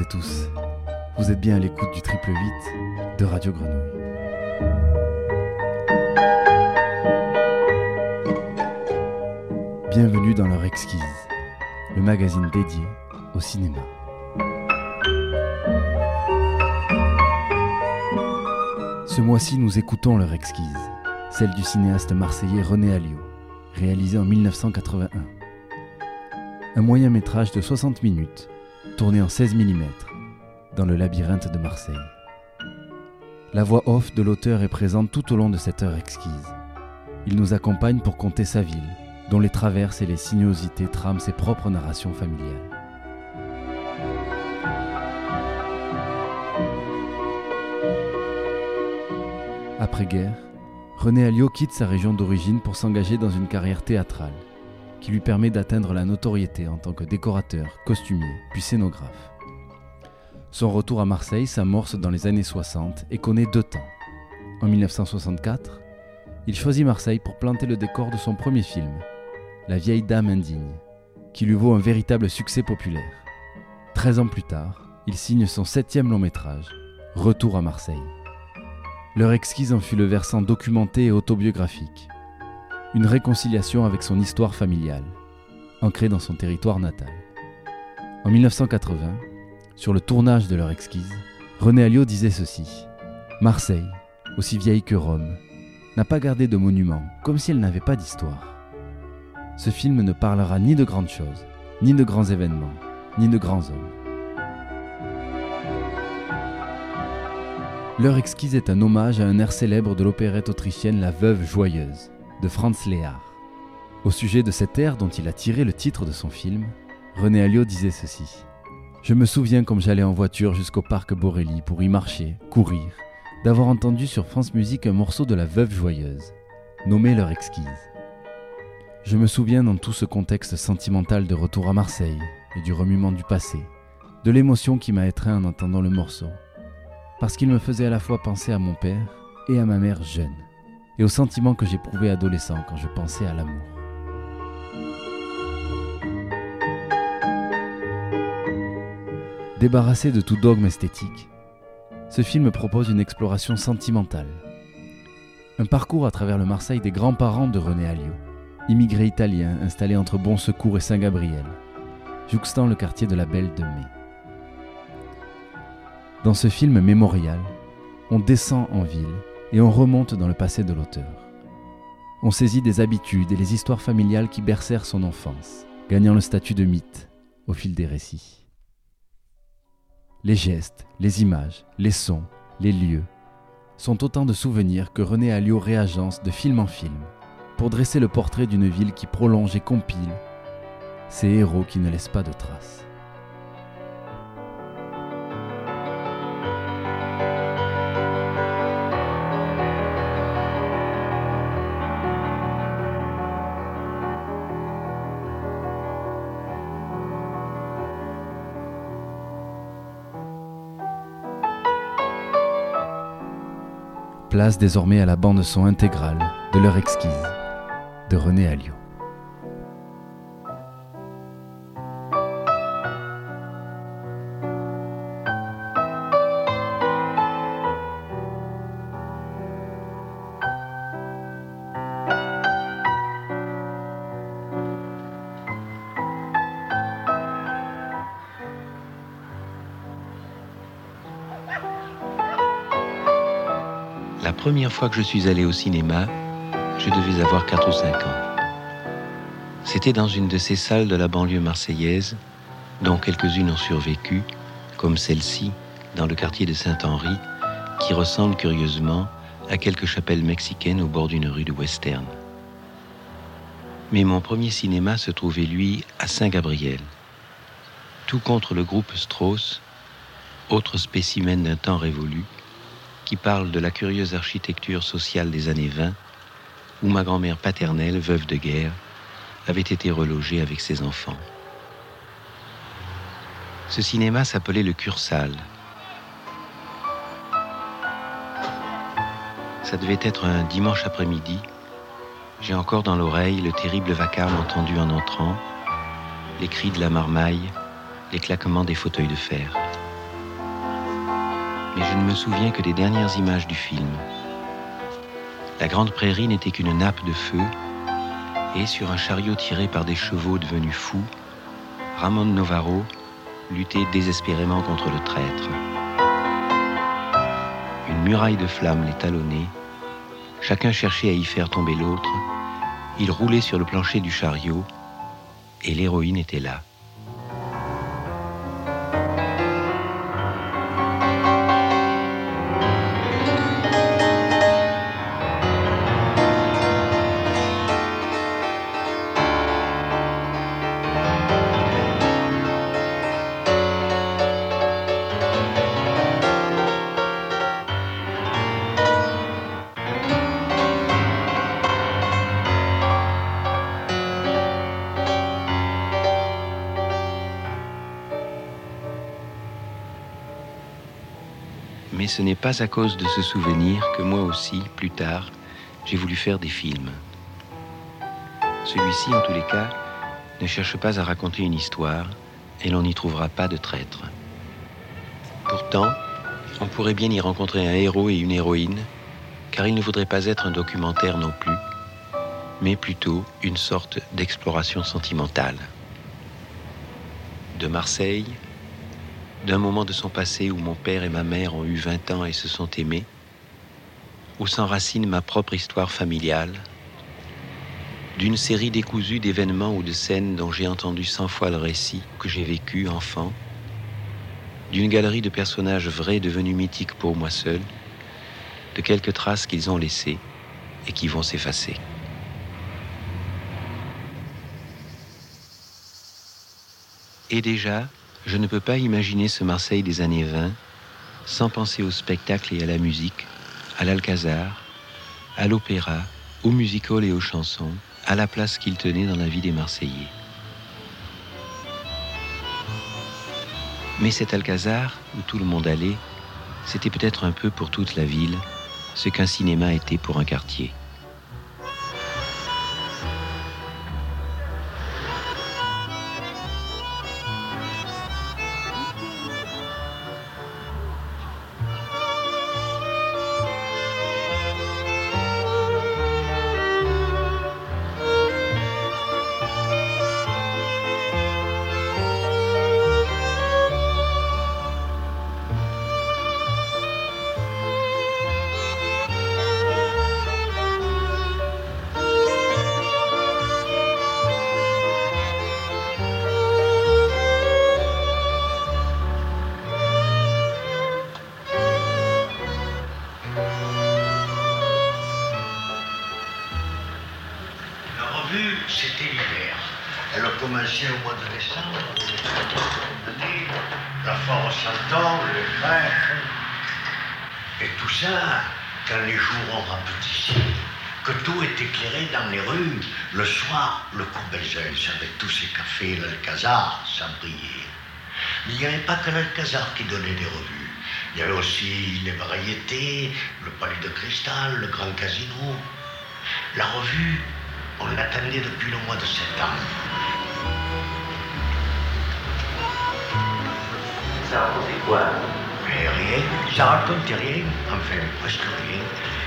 et tous. Vous êtes bien à l'écoute du triple 8 de Radio Grenouille. Bienvenue dans l'heure exquise, le magazine dédié au cinéma. Ce mois-ci, nous écoutons l'heure exquise, celle du cinéaste marseillais René Alliot, réalisée en 1981. Un moyen métrage de 60 minutes, tourné en 16 mm, dans le labyrinthe de Marseille. La voix off de l'auteur est présente tout au long de cette heure exquise. Il nous accompagne pour compter sa ville, dont les traverses et les sinuosités trament ses propres narrations familiales. Après-guerre, René Alliot quitte sa région d'origine pour s'engager dans une carrière théâtrale, qui lui permet d'atteindre la notoriété en tant que décorateur, costumier, puis scénographe. Son retour à Marseille s'amorce dans les années 60 et connaît deux temps. En 1964, il choisit Marseille pour planter le décor de son premier film, La vieille dame indigne, qui lui vaut un véritable succès populaire. Treize ans plus tard, il signe son septième long métrage, Retour à Marseille. Leur exquise en fut le versant documenté et autobiographique. Une réconciliation avec son histoire familiale, ancrée dans son territoire natal. En 1980, sur le tournage de leur exquise, René Alliot disait ceci Marseille, aussi vieille que Rome, n'a pas gardé de monument, comme si elle n'avait pas d'histoire. Ce film ne parlera ni de grandes choses, ni de grands événements, ni de grands hommes. L'heure exquise est un hommage à un air célèbre de l'opérette autrichienne La Veuve Joyeuse, de Franz Lehár. Au sujet de cet air dont il a tiré le titre de son film, René Alliot disait ceci. Je me souviens comme j'allais en voiture jusqu'au parc Borély pour y marcher, courir, d'avoir entendu sur France Musique un morceau de La Veuve Joyeuse, nommé L'heure exquise. Je me souviens dans tout ce contexte sentimental de retour à Marseille et du remuement du passé, de l'émotion qui m'a étreint en entendant le morceau, parce qu'il me faisait à la fois penser à mon père et à ma mère jeune, et au sentiment que j'éprouvais adolescent quand je pensais à l'amour. Débarrassé de tout dogme esthétique, ce film propose une exploration sentimentale. Un parcours à travers le Marseille des grands-parents de René Alliot, immigré italien installé entre Bon Secours et Saint-Gabriel, jouxtant le quartier de la Belle de Mai. Dans ce film mémorial, on descend en ville et on remonte dans le passé de l'auteur. On saisit des habitudes et les histoires familiales qui bercèrent son enfance, gagnant le statut de mythe au fil des récits. Les gestes, les images, les sons, les lieux sont autant de souvenirs que René Alliot réagence de film en film pour dresser le portrait d'une ville qui prolonge et compile ces héros qui ne laissent pas de traces. Place désormais à la bande son intégrale de l'heure exquise de René Alliot. Première fois que je suis allé au cinéma, je devais avoir 4 ou 5 ans. C'était dans une de ces salles de la banlieue marseillaise, dont quelques-unes ont survécu, comme celle-ci, dans le quartier de Saint-Henri, qui ressemble curieusement à quelques chapelles mexicaines au bord d'une rue de Western. Mais mon premier cinéma se trouvait, lui, à Saint-Gabriel. Tout contre le groupe Strauss, autre spécimen d'un temps révolu, qui parle de la curieuse architecture sociale des années 20, où ma grand-mère paternelle, veuve de guerre, avait été relogée avec ses enfants. Ce cinéma s'appelait le Cursal. Ça devait être un dimanche après-midi. J'ai encore dans l'oreille le terrible vacarme entendu en entrant, les cris de la marmaille, les claquements des fauteuils de fer. Mais je ne me souviens que des dernières images du film. La grande prairie n'était qu'une nappe de feu, et sur un chariot tiré par des chevaux devenus fous, Ramon Novaro luttait désespérément contre le traître. Une muraille de flammes les talonnait, chacun cherchait à y faire tomber l'autre, il roulait sur le plancher du chariot, et l'héroïne était là. Mais ce n'est pas à cause de ce souvenir que moi aussi, plus tard, j'ai voulu faire des films. Celui-ci, en tous les cas, ne cherche pas à raconter une histoire et l'on n'y trouvera pas de traître. Pourtant, on pourrait bien y rencontrer un héros et une héroïne, car il ne voudrait pas être un documentaire non plus, mais plutôt une sorte d'exploration sentimentale. De Marseille, d'un moment de son passé où mon père et ma mère ont eu 20 ans et se sont aimés, où s'enracine ma propre histoire familiale, d'une série décousue d'événements ou de scènes dont j'ai entendu cent fois le récit, que j'ai vécu enfant, d'une galerie de personnages vrais devenus mythiques pour moi seul, de quelques traces qu'ils ont laissées et qui vont s'effacer. Et déjà, je ne peux pas imaginer ce Marseille des années 20 sans penser au spectacle et à la musique, à l'Alcazar, à l'opéra, au musical et aux chansons, à la place qu'il tenait dans la vie des Marseillais. Mais cet Alcazar, où tout le monde allait, c'était peut-être un peu pour toute la ville ce qu'un cinéma était pour un quartier. Ça brillait. Mais il n'y avait pas que l'Alcazar qui donnait des revues. Il y avait aussi les variétés, le Palais de Cristal, le Grand Casino. La revue, on l'attendait depuis le mois de septembre. Ça racontait quoi Mais rien, ça racontait rien, enfin presque rien.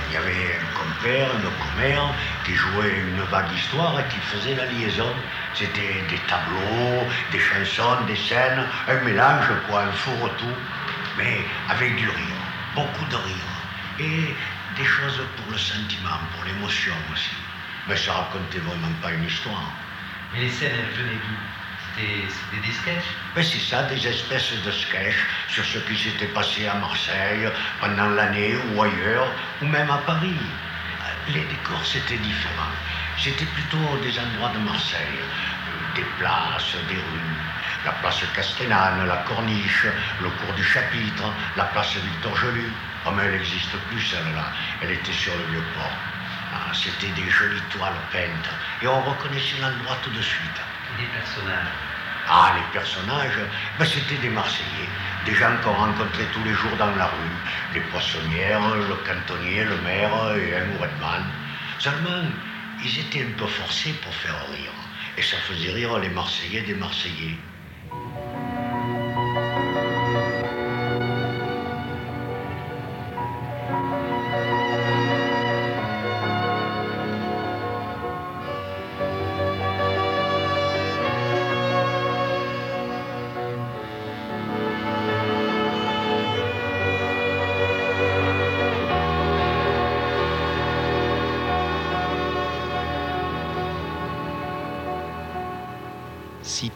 Il y avait un compère, une commère qui jouait une vague histoire et qui faisait la liaison. C'était des tableaux, des chansons, des scènes, un mélange, quoi, un faux retour, mais avec du rire, beaucoup de rire. Et des choses pour le sentiment, pour l'émotion aussi. Mais ça racontait vraiment pas une histoire. Mais les scènes, elles venaient d'où? C'était c'était des sketchs? Mais c'est ça, des espèces de sketchs sur ce qui s'était passé à Marseille pendant l'année ou ailleurs, ou même à Paris. Les décors, c'était différent. C'était plutôt des endroits de Marseille, des places, des rues. La place Castellane, la Corniche, le cours du chapitre, la place Victor Gelu. Oh, mais elle n'existe plus, celle-là. Elle était sur le vieux port. Ah, c'était des jolies toiles peintes. Et on reconnaissait l'endroit tout de suite. Des personnages Ah, les personnages, ben, c'était des Marseillais, des gens qu'on rencontrait tous les jours dans la rue, les poissonnières, le cantonnier, le maire et un Redman. Seulement, ils étaient un peu forcés pour faire rire. Et ça faisait rire les Marseillais des Marseillais.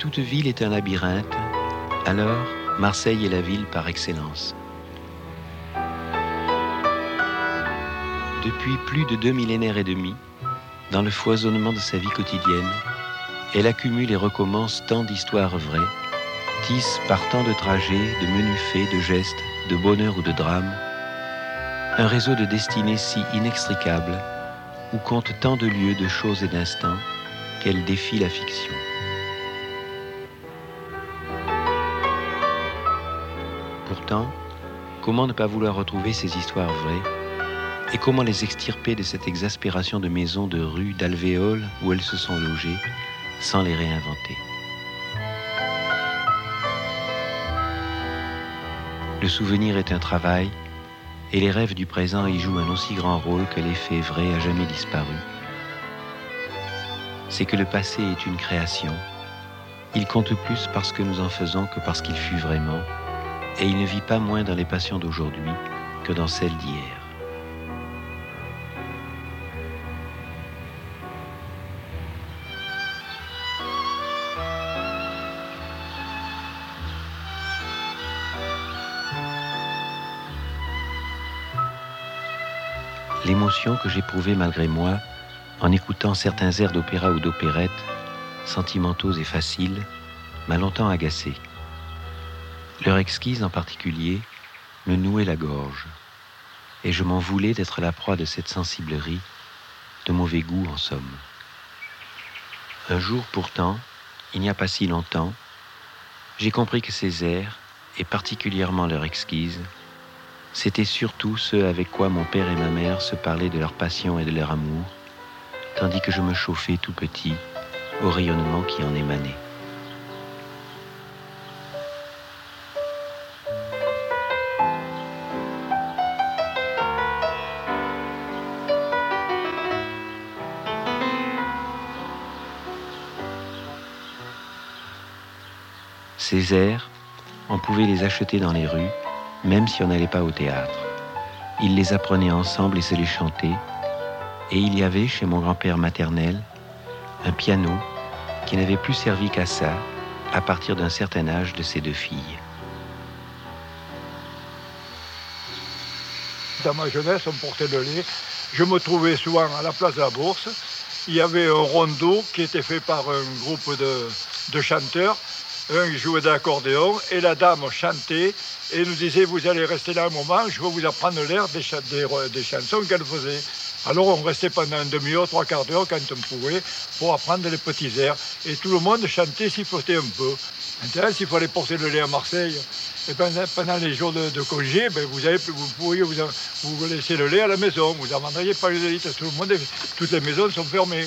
Toute ville est un labyrinthe, alors Marseille est la ville par excellence. Depuis plus de deux millénaires et demi, dans le foisonnement de sa vie quotidienne, elle accumule et recommence tant d'histoires vraies, tisse par tant de trajets, de menus faits, de gestes, de bonheur ou de drame, un réseau de destinées si inextricable, où compte tant de lieux, de choses et d'instants, qu'elle défie la fiction. Comment ne pas vouloir retrouver ces histoires vraies et comment les extirper de cette exaspération de maisons, de rues, d'alvéoles où elles se sont logées sans les réinventer Le souvenir est un travail et les rêves du présent y jouent un aussi grand rôle que l'effet vrai a jamais disparu. C'est que le passé est une création. Il compte plus parce que nous en faisons que parce qu'il fut vraiment, et il ne vit pas moins dans les passions d'aujourd'hui que dans celles d'hier. L'émotion que j'éprouvais malgré moi en écoutant certains airs d'opéra ou d'opérette, sentimentaux et faciles, m'a longtemps agacé. Leur exquise en particulier me nouait la gorge, et je m'en voulais d'être la proie de cette sensiblerie, de mauvais goût en somme. Un jour pourtant, il n'y a pas si longtemps, j'ai compris que ces airs, et particulièrement leur exquise, c'était surtout ce avec quoi mon père et ma mère se parlaient de leur passion et de leur amour, tandis que je me chauffais tout petit au rayonnement qui en émanait. Ces airs, on pouvait les acheter dans les rues même si on n'allait pas au théâtre. Ils les apprenaient ensemble et se les chantaient. Et il y avait chez mon grand-père maternel un piano qui n'avait plus servi qu'à ça à partir d'un certain âge de ses deux filles. Dans ma jeunesse, on portait le lait. Je me trouvais souvent à la place de la Bourse. Il y avait un rondeau qui était fait par un groupe de, de chanteurs un jouait d'accordéon et la dame chantait et nous disait Vous allez rester là un moment, je vais vous apprendre l'air des, chansons qu'elle faisait. Alors on restait pendant une demi-heure, trois quarts d'heure quand on pouvait pour apprendre les petits airs. Et tout le monde chantait, sifflotait un peu. Maintenant, s'il fallait porter le lait à Marseille, et pendant, les jours de, congé, ben, vous, avez, vous pourriez vous, vous laisser le lait à la maison. Vous n'en pas les élites. Tout le monde, toutes les maisons sont fermées.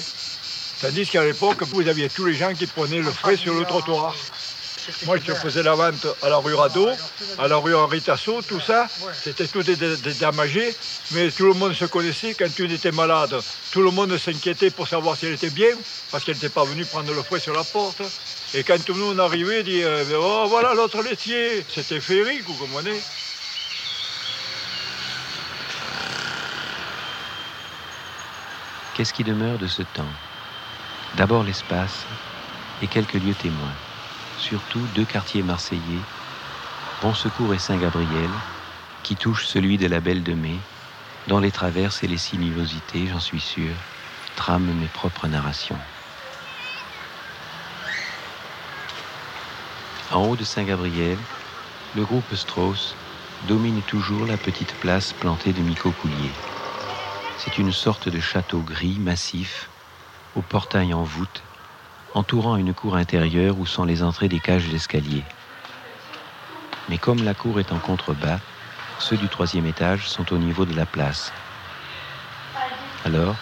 Tandis qu'à l'époque, vous aviez tous les gens qui prenaient le frais sur le trottoir. Moi, je faisais la vente à la rue Rado, à la rue Henri Tassot, tout ça. C'était tout des, mais tout le monde se connaissait. Quand une était malade, tout le monde s'inquiétait pour savoir si elle était bien, parce qu'elle n'était pas venue prendre le fouet sur la porte. Et quand tout le monde arrivait, dit euh, Oh, voilà l'autre laitier. C'était féerique, vous comprenez Qu'est-ce qui demeure de ce temps? D'abord l'espace et quelques lieux témoins surtout deux quartiers marseillais, Bon Secours et Saint-Gabriel, qui touchent celui de la Belle de Mai, dont les traverses et les sinuosités, j'en suis sûr, trament mes propres narrations. En haut de Saint-Gabriel, le groupe Strauss domine toujours la petite place plantée de micocouliers. C'est une sorte de château gris massif, au portail en voûte, entourant une cour intérieure où sont les entrées des cages d'escalier. Mais comme la cour est en contrebas, ceux du troisième étage sont au niveau de la place. Alors,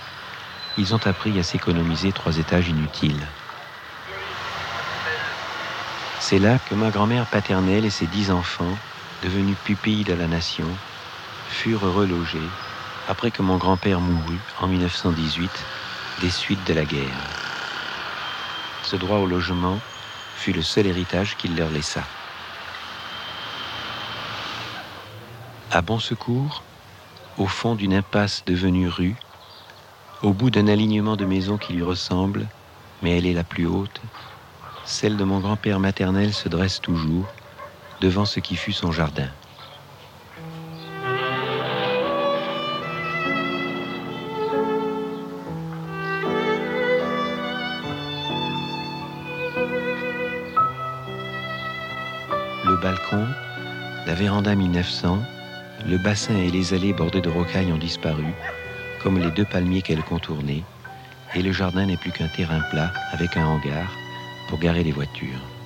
ils ont appris à s'économiser trois étages inutiles. C'est là que ma grand-mère paternelle et ses dix enfants, devenus pupilles de la nation, furent relogés après que mon grand-père mourut en 1918 des suites de la guerre ce droit au logement fut le seul héritage qu'il leur laissa. À Bon Secours, au fond d'une impasse devenue rue, au bout d'un alignement de maisons qui lui ressemblent, mais elle est la plus haute, celle de mon grand-père maternel se dresse toujours devant ce qui fut son jardin. Véranda 1900, le bassin et les allées bordées de rocailles ont disparu, comme les deux palmiers qu'elle contournait, et le jardin n'est plus qu'un terrain plat avec un hangar pour garer les voitures.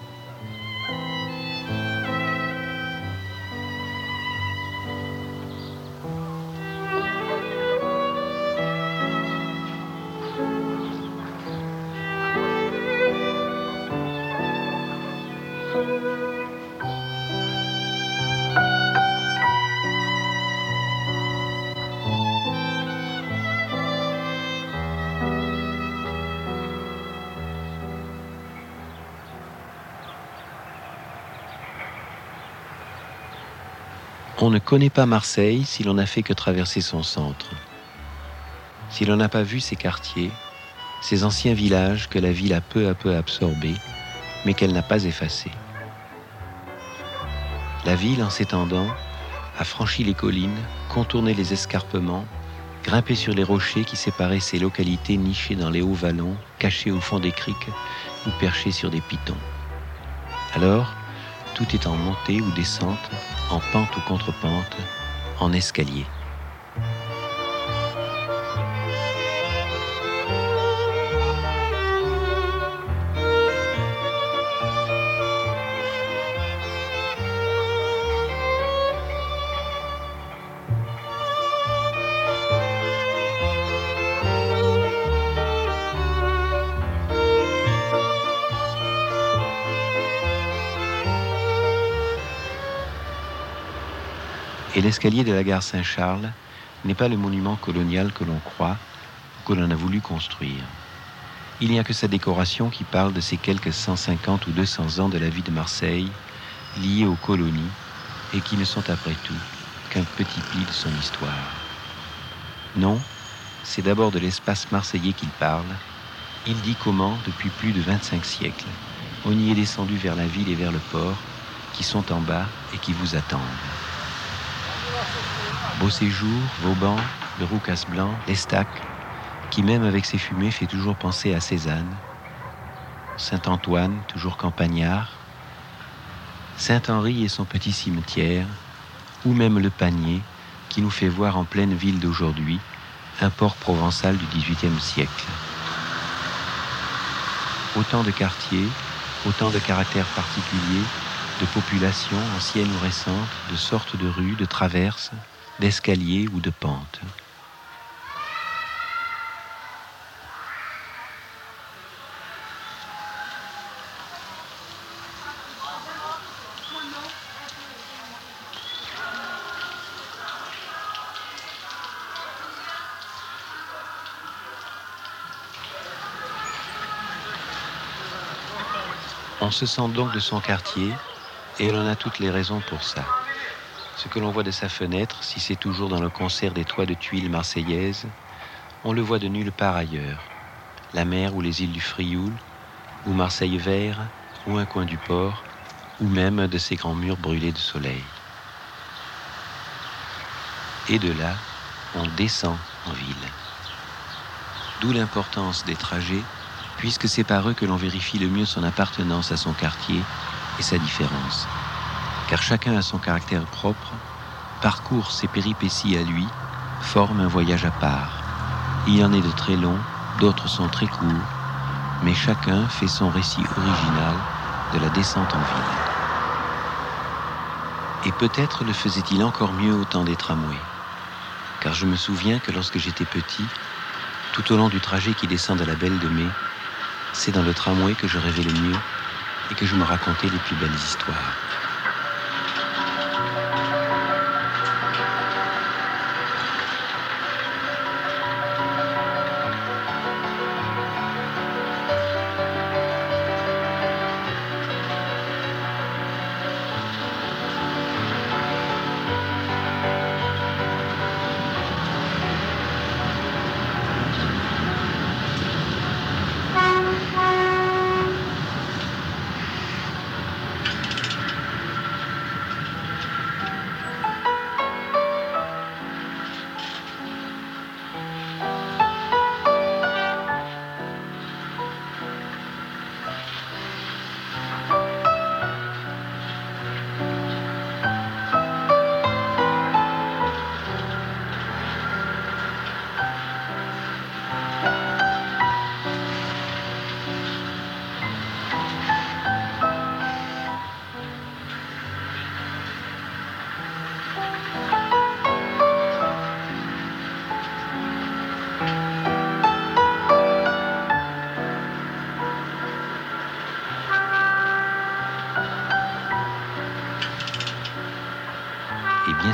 Ne connaît pas Marseille si l'on n'a fait que traverser son centre. Si l'on n'a pas vu ses quartiers, ces anciens villages que la ville a peu à peu absorbés, mais qu'elle n'a pas effacés. La ville, en s'étendant, a franchi les collines, contourné les escarpements, grimpé sur les rochers qui séparaient ces localités nichées dans les hauts vallons, cachées au fond des criques ou perchées sur des pitons. Alors, tout est en montée ou descente, en pente ou contre-pente, en escalier. L'escalier de la gare Saint-Charles n'est pas le monument colonial que l'on croit ou que l'on a voulu construire. Il n'y a que sa décoration qui parle de ces quelques 150 ou 200 ans de la vie de Marseille liés aux colonies et qui ne sont après tout qu'un petit pli de son histoire. Non, c'est d'abord de l'espace marseillais qu'il parle. Il dit comment, depuis plus de 25 siècles, on y est descendu vers la ville et vers le port, qui sont en bas et qui vous attendent. Beau séjour, Vauban, le Roucas blanc, l'Estac, qui même avec ses fumées fait toujours penser à Cézanne, Saint-Antoine, toujours campagnard, Saint-Henri et son petit cimetière, ou même le Panier, qui nous fait voir en pleine ville d'aujourd'hui un port provençal du XVIIIe siècle. Autant de quartiers, autant de caractères particuliers, de populations anciennes ou récentes, de sortes de rues, de traverses, d'escaliers ou de pentes. On se sent donc de son quartier et en a toutes les raisons pour ça. Ce que l'on voit de sa fenêtre, si c'est toujours dans le concert des toits de tuiles marseillaises, on le voit de nulle part ailleurs. La mer ou les îles du Frioul, ou Marseille vert, ou un coin du port, ou même de ces grands murs brûlés de soleil. Et de là, on descend en ville. D'où l'importance des trajets, puisque c'est par eux que l'on vérifie le mieux son appartenance à son quartier et sa différence. Car chacun a son caractère propre, parcourt ses péripéties à lui, forme un voyage à part. Il y en est de très longs, d'autres sont très courts, mais chacun fait son récit original de la descente en ville. Et peut-être le faisait-il encore mieux au temps des tramways. Car je me souviens que lorsque j'étais petit, tout au long du trajet qui descend de la Belle de Mai, c'est dans le tramway que je rêvais le mieux et que je me racontais les plus belles histoires.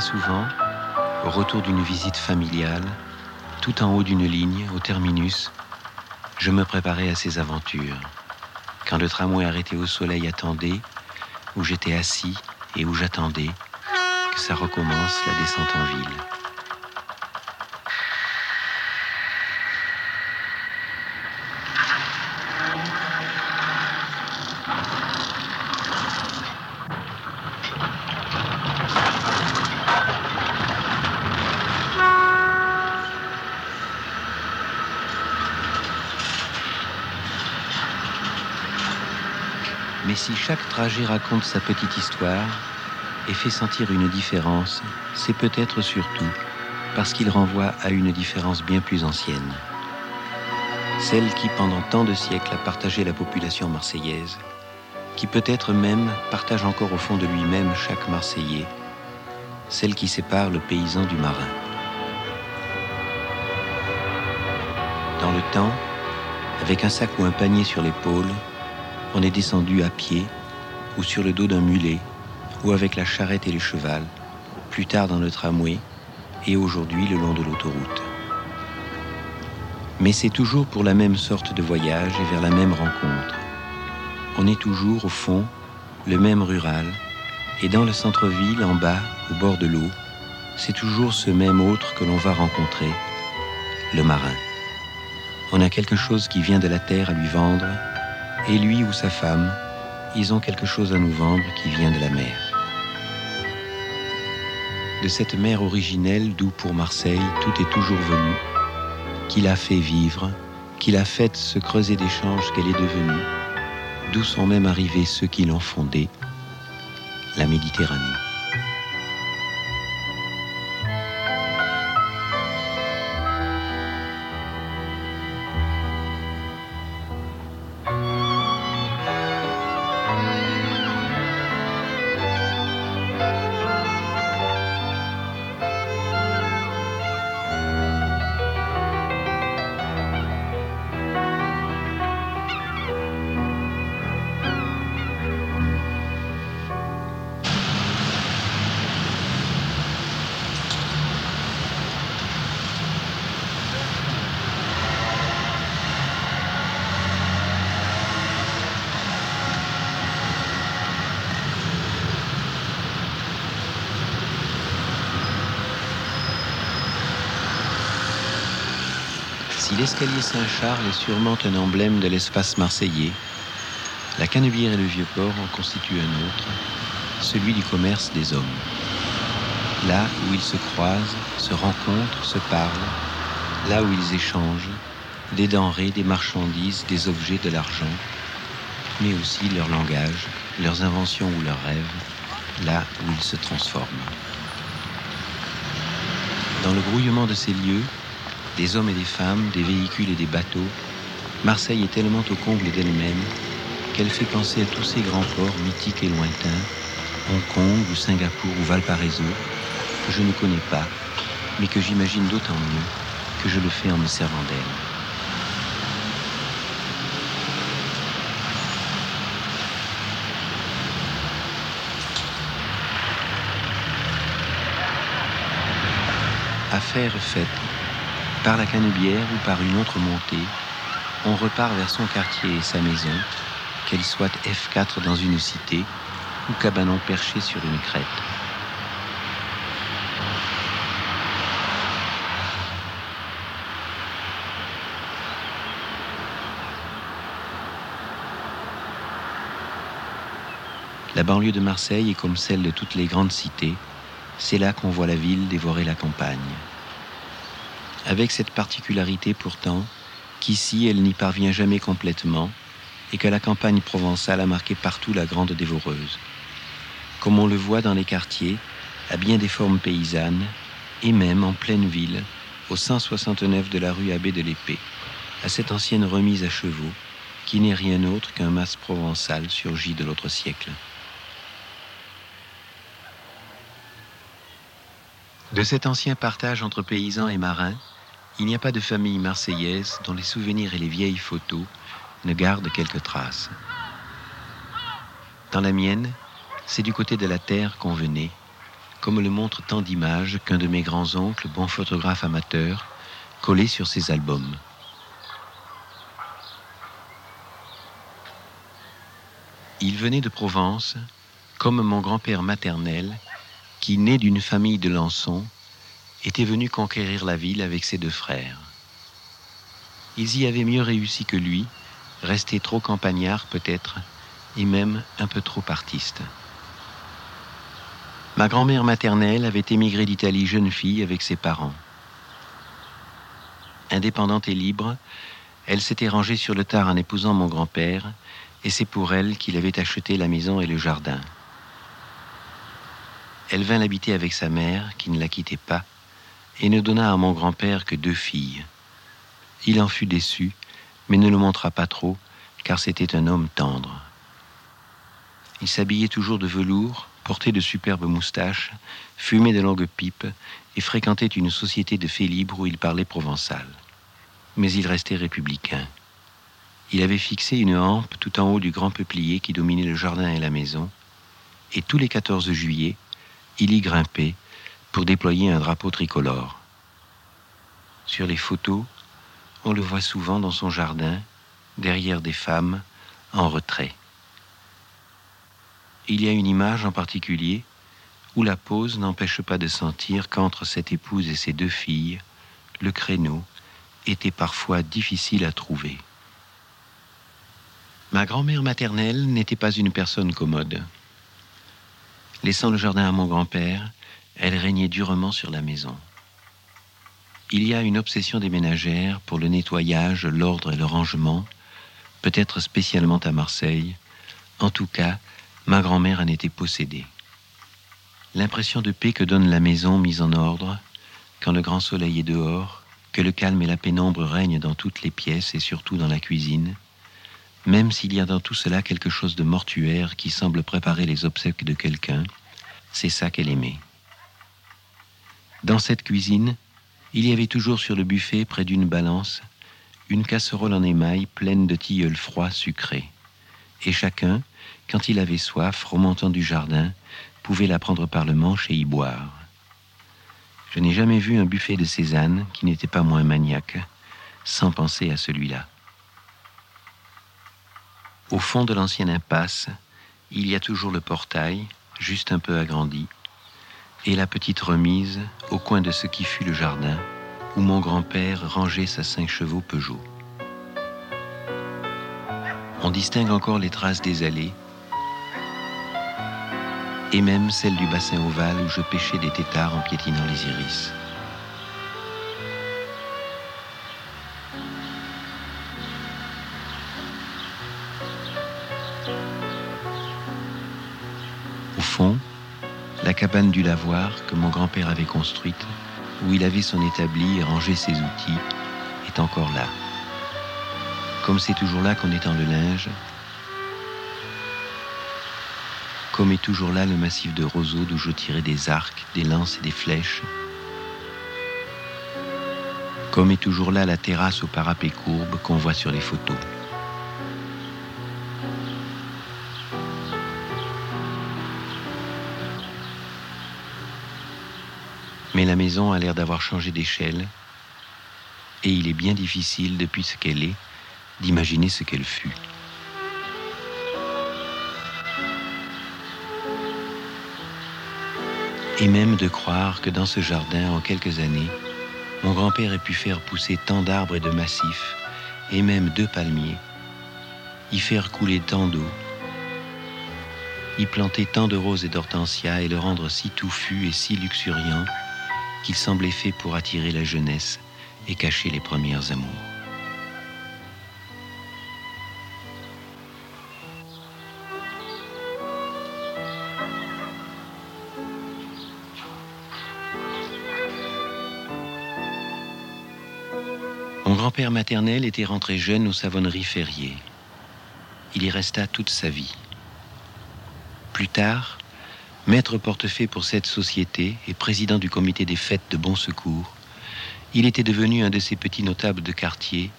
Souvent, au retour d'une visite familiale, tout en haut d'une ligne, au terminus, je me préparais à ces aventures. Quand le tramway arrêté au soleil attendait, où j'étais assis et où j'attendais que ça recommence la descente en ville. Si chaque trajet raconte sa petite histoire et fait sentir une différence, c'est peut-être surtout parce qu'il renvoie à une différence bien plus ancienne. Celle qui, pendant tant de siècles, a partagé la population marseillaise, qui peut-être même partage encore au fond de lui-même chaque Marseillais, celle qui sépare le paysan du marin. Dans le temps, avec un sac ou un panier sur l'épaule, on est descendu à pied ou sur le dos d'un mulet ou avec la charrette et les chevals, plus tard dans le tramway et aujourd'hui le long de l'autoroute. Mais c'est toujours pour la même sorte de voyage et vers la même rencontre. On est toujours au fond le même rural et dans le centre-ville en bas au bord de l'eau, c'est toujours ce même autre que l'on va rencontrer, le marin. On a quelque chose qui vient de la terre à lui vendre et lui ou sa femme, ils ont quelque chose à nous vendre qui vient de la mer. De cette mer originelle d'où pour Marseille tout est toujours venu, qui l'a fait vivre, qui l'a fait se creuser d'échanges qu'elle est devenue, d'où sont même arrivés ceux qui l'ont fondée, la Méditerranée. L'escalier Saint-Charles est sûrement un emblème de l'espace marseillais, la Canebière et le Vieux-Port en constituent un autre, celui du commerce des hommes. Là où ils se croisent, se rencontrent, se parlent, là où ils échangent des denrées, des marchandises, des objets, de l'argent, mais aussi leur langage, leurs inventions ou leurs rêves, là où ils se transforment. Dans le grouillement de ces lieux, des hommes et des femmes, des véhicules et des bateaux, Marseille est tellement au comble d'elle-même qu'elle fait penser à tous ces grands ports mythiques et lointains, Hong Kong ou Singapour ou Valparaiso, que je ne connais pas, mais que j'imagine d'autant mieux que je le fais en me servant d'elle. Affaire faite, par la Canebière ou par une autre montée, on repart vers son quartier et sa maison, qu'elle soit F4 dans une cité ou cabanon perché sur une crête. La banlieue de Marseille est comme celle de toutes les grandes cités. C'est là qu'on voit la ville dévorer la campagne. Avec cette particularité pourtant qu'ici elle n'y parvient jamais complètement et que la campagne provençale a marqué partout la grande dévoreuse. Comme on le voit dans les quartiers, à bien des formes paysannes, et même en pleine ville, au 169 de la rue Abbé de l'Épée, à cette ancienne remise à chevaux, qui n'est rien autre qu'un mas provençal surgi de l'autre siècle. De cet ancien partage entre paysans et marins, il n'y a pas de famille marseillaise dont les souvenirs et les vieilles photos ne gardent quelques traces. Dans la mienne, c'est du côté de la terre qu'on venait, comme le montrent tant d'images qu'un de mes grands-oncles, bon photographe amateur, collait sur ses albums. Il venait de Provence, comme mon grand-père maternel, qui, né d'une famille de Lançon, était venu conquérir la ville avec ses deux frères. Ils y avaient mieux réussi que lui, restés trop campagnards peut-être, et même un peu trop artistes. Ma grand-mère maternelle avait émigré d'Italie jeune fille avec ses parents. Indépendante et libre, elle s'était rangée sur le tard en épousant mon grand-père, et c'est pour elle qu'il avait acheté la maison et le jardin. Elle vint l'habiter avec sa mère, qui ne la quittait pas, et ne donna à mon grand-père que deux filles. Il en fut déçu, mais ne le montra pas trop, car c'était un homme tendre. Il s'habillait toujours de velours, portait de superbes moustaches, fumait de longues pipes et fréquentait une société de faits libres où il parlait provençal. Mais il restait républicain. Il avait fixé une hampe tout en haut du grand peuplier qui dominait le jardin et la maison, et tous les 14 juillet, il y grimpait pour déployer un drapeau tricolore. Sur les photos, on le voit souvent dans son jardin, derrière des femmes, en retrait. Il y a une image en particulier où la pose n'empêche pas de sentir qu'entre cette épouse et ses deux filles, le créneau était parfois difficile à trouver. Ma grand-mère maternelle n'était pas une personne commode. Laissant le jardin à mon grand-père, elle régnait durement sur la maison. Il y a une obsession des ménagères pour le nettoyage, l'ordre et le rangement, peut-être spécialement à Marseille. En tout cas, ma grand-mère en était possédée. L'impression de paix que donne la maison mise en ordre, quand le grand soleil est dehors, que le calme et la pénombre règnent dans toutes les pièces et surtout dans la cuisine, même s'il y a dans tout cela quelque chose de mortuaire qui semble préparer les obsèques de quelqu'un, c'est ça qu'elle aimait. Dans cette cuisine, il y avait toujours sur le buffet, près d'une balance, une casserole en émail pleine de tilleuls froids sucrés. Et chacun, quand il avait soif, remontant du jardin, pouvait la prendre par le manche et y boire. Je n'ai jamais vu un buffet de Cézanne qui n'était pas moins maniaque, sans penser à celui-là. Au fond de l'ancienne impasse, il y a toujours le portail, juste un peu agrandi, et la petite remise au coin de ce qui fut le jardin, où mon grand-père rangeait sa cinq chevaux Peugeot. On distingue encore les traces des allées, et même celles du bassin ovale où je pêchais des têtards en piétinant les iris. Cabane du lavoir que mon grand-père avait construite, où il avait son établi et rangé ses outils, est encore là. Comme c'est toujours là qu'on étend le linge, comme est toujours là le massif de roseaux d'où je tirais des arcs, des lances et des flèches, comme est toujours là la terrasse au parapet courbe qu'on voit sur les photos. Mais la maison a l'air d'avoir changé d'échelle, et il est bien difficile, depuis ce qu'elle est, d'imaginer ce qu'elle fut. Et même de croire que dans ce jardin, en quelques années, mon grand-père ait pu faire pousser tant d'arbres et de massifs, et même deux palmiers, y faire couler tant d'eau, y planter tant de roses et d'hortensias et le rendre si touffu et si luxuriant qu'il semblait fait pour attirer la jeunesse et cacher les premières amours. Mon grand-père maternel était rentré jeune aux savonneries Ferrier. Il y resta toute sa vie. Plus tard, maître portefeuille pour cette société et président du comité des fêtes de Bon Secours, il était devenu un de ces petits notables de quartier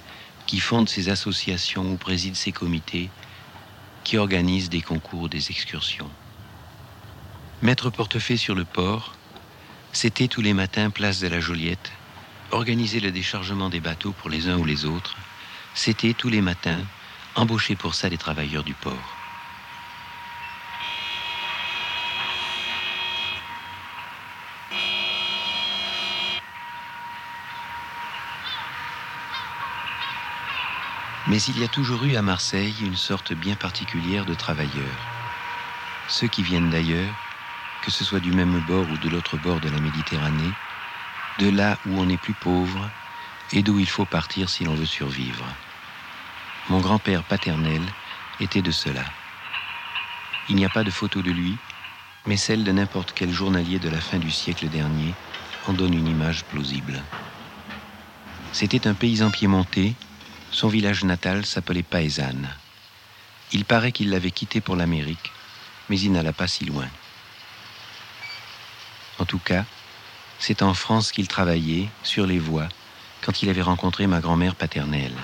qui fondent ces associations ou président ces comités, qui organisent des concours, des excursions. Mettre portefeuille sur le port, c'était tous les matins place de la Joliette, organiser le déchargement des bateaux pour les uns ou les autres, c'était tous les matins embaucher pour ça les travailleurs du port. Mais il y a toujours eu à Marseille une sorte bien particulière de travailleurs. Ceux qui viennent d'ailleurs, que ce soit du même bord ou de l'autre bord de la Méditerranée, de là où on est plus pauvre et d'où il faut partir si l'on veut survivre. Mon grand-père paternel était de cela. Il n'y a pas de photo de lui, mais celle de n'importe quel journalier de la fin du siècle dernier en donne une image plausible. C'était un paysan piémontais son village natal s'appelait Paesane. Il paraît qu'il l'avait quitté pour l'Amérique, mais il n'alla pas si loin. En tout cas, c'est en France qu'il travaillait, sur les voies, quand il avait rencontré ma grand-mère paternelle.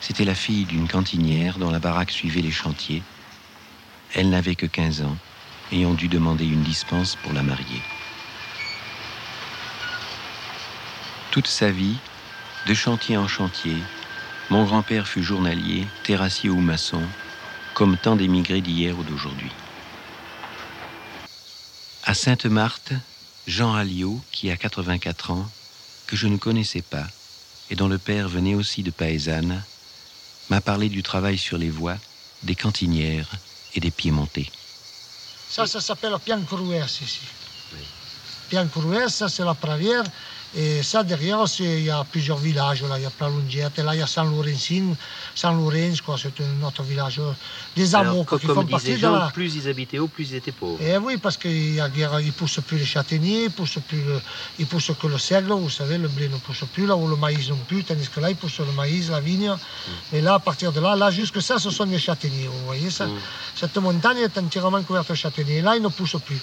C'était la fille d'une cantinière dont la baraque suivait les chantiers. Elle n'avait que 15 ans et on dut demander une dispense pour la marier. Toute sa vie, de chantier en chantier, mon grand-père fut journalier, terrassier ou maçon, comme tant d'émigrés d'hier ou d'aujourd'hui. À Sainte-Marthe, Jean Alliot, qui a 84 ans, que je ne connaissais pas, et dont le père venait aussi de Paesane, m'a parlé du travail sur les voies, des cantinières et des piémontés. Ça, ça s'appelle Piancrouès ici. Oui. ça c'est la pravière. Et ça, derrière, il y a plusieurs villages. Là. Il y a Pralungiette, et là, il y a San Lorenzin, San Lorenz, quoi, c'est un autre village. Des amours qui font partie de la... plus ils habitaient haut, plus ils étaient pauvres. Et eh oui, parce qu'ils ne poussent plus les châtaigniers, ils poussent, plus ils poussent que le seigle, vous savez, le blé ne pousse plus, là où le maïs non plus, tandis que là, ils poussent le maïs, la vigne. Mm. Et là, à partir de là, là, jusque ça, ce sont les châtaigniers, vous voyez ça? Mm. Cette montagne est entièrement couverte de châtaigniers. Là, ils ne poussent plus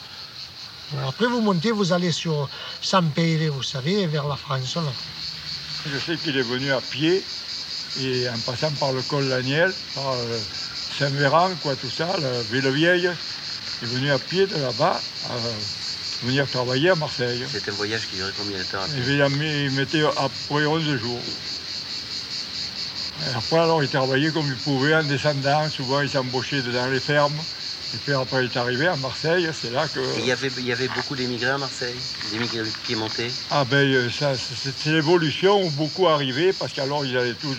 après, vous montez, vous allez sur Saint-Péré, vous savez, vers la France. Je sais qu'il est venu à pied, et en passant par le col Laniel, par euh, Saint-Véran, quoi, tout ça, la Ville-Vieille. Il est venu à pied de là-bas, à venir travailler à Marseille. C'était un voyage qui durait combien de temps Il, mettait après 11 jours. après, alors, il travaillait comme il pouvait en descendant. Souvent, il s'embauchait dans les fermes. Et puis après, il est arrivé à Marseille, c'est là que... il y avait, il y avait beaucoup d'émigrés à Marseille D'émigrés piémontais Ah ben, euh, ça, c'est l'évolution où beaucoup arrivaient, parce qu'alors, ils allaient tous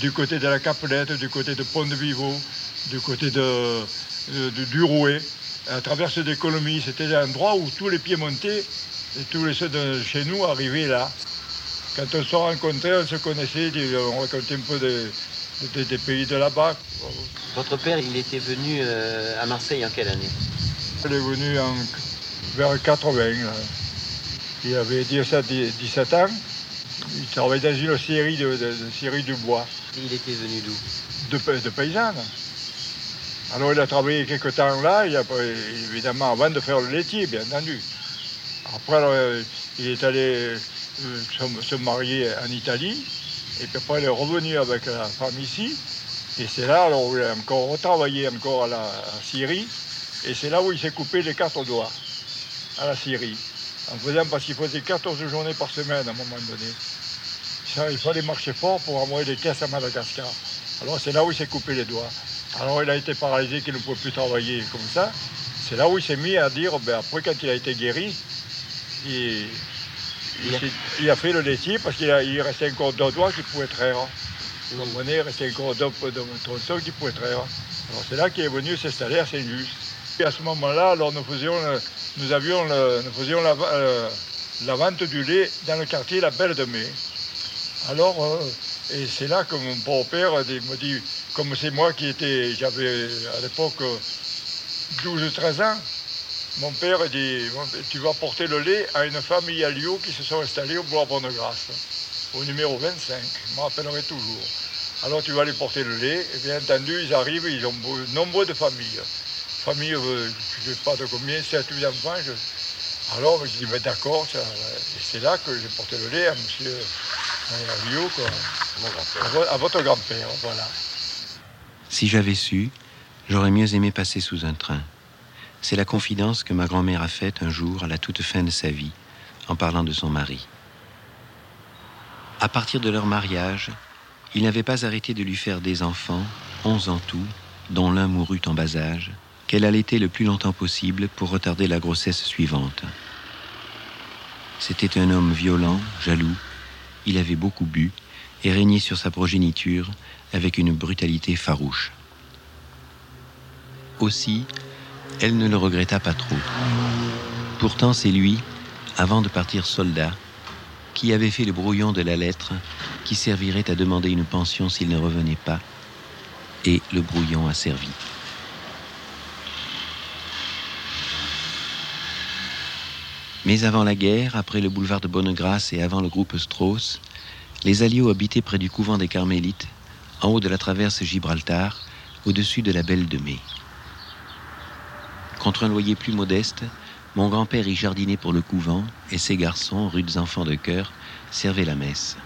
du, côté de la Capelette, du côté de Pont-de-Vivo, du côté de, du Rouet, à travers cette économie. C'était l'endroit où tous les piémontais et tous les ceux de chez nous arrivaient là. Quand on se rencontrait, on se connaissait, on racontait un peu des, des pays de là-bas. Votre père, il était venu euh, à Marseille en quelle année? Il est venu en, vers 80. Il avait 17, 17 ans. Il travaillait dans une série de, série de bois. il était venu d'où? De, de paysanne. Alors il a travaillé quelques temps là, évidemment avant de faire le laitier, bien entendu. Après, il est allé euh, se, marier en Italie, et puis après il est revenu avec la femme ici. Et c'est là alors, où il a encore retravaillé encore à la Syrie. Et c'est là où il s'est coupé les quatre doigts à la Syrie. En faisant parce qu'il faisait 14 journées par semaine à un moment donné. Il fallait marcher fort pour envoyer des caisses à Madagascar. Alors c'est là où il s'est coupé les doigts. Alors il a été paralysé qu'il ne pouvait plus travailler comme ça. C'est là où il s'est mis à dire, ben, après quand il a été guéri, il, il, a fait le laitier parce qu'il il restait encore deux doigts qui pouvaient traire. Vous comprenez, il restait encore deux de tronçon qui pouvaient traire. Alors c'est là qu'il est venu s'installer à Saint-Just. Et à ce moment-là, alors nous faisions, nous avions nous faisions euh, la, vente du lait dans le quartier La Belle de Mai. Alors, euh, et c'est là que mon beau-père me dit, comme c'est moi qui étais, j'avais à l'époque 12-13 ans, mon père dit, tu vas porter le lait à une famille à Lyon qui se sont installées au bois Bonne-Grâce, au numéro 25, je me rappellerai toujours. Alors tu vas aller porter le lait, et bien entendu, ils arrivent, ils ont nombreux de familles. Famille, euh, je ne sais pas de combien, 7 8 enfants. Alors je dis, mais d'accord, c'est là que j'ai porté le lait à monsieur Rio, à, votre grand-père, voilà. Si j'avais su, j'aurais mieux aimé passer sous un train. C'est la confidence que ma grand-mère a faite un jour à la toute fin de sa vie, en parlant de son mari. À partir de leur mariage, il n'avait pas arrêté de lui faire des enfants, onze en tout, dont l'un mourut en bas âge, qu'elle allaitait le plus longtemps possible pour retarder la grossesse suivante. C'était un homme violent, jaloux, il avait beaucoup bu et régnait sur sa progéniture avec une brutalité farouche. Aussi, elle ne le regretta pas trop. Pourtant, c'est lui, avant de partir soldat, qui avait fait le brouillon de la lettre qui servirait à demander une pension s'il ne revenait pas, et le brouillon a servi. Mais avant la guerre, après le boulevard de Bonnegrâce et avant le groupe Strauss, les Alliés habitaient près du couvent des Carmélites, en haut de la traverse Gibraltar, au-dessus de la Belle de Mai. Contre un loyer plus modeste, mon grand-père y jardinait pour le couvent et ses garçons, rudes enfants de cœur, servaient la messe.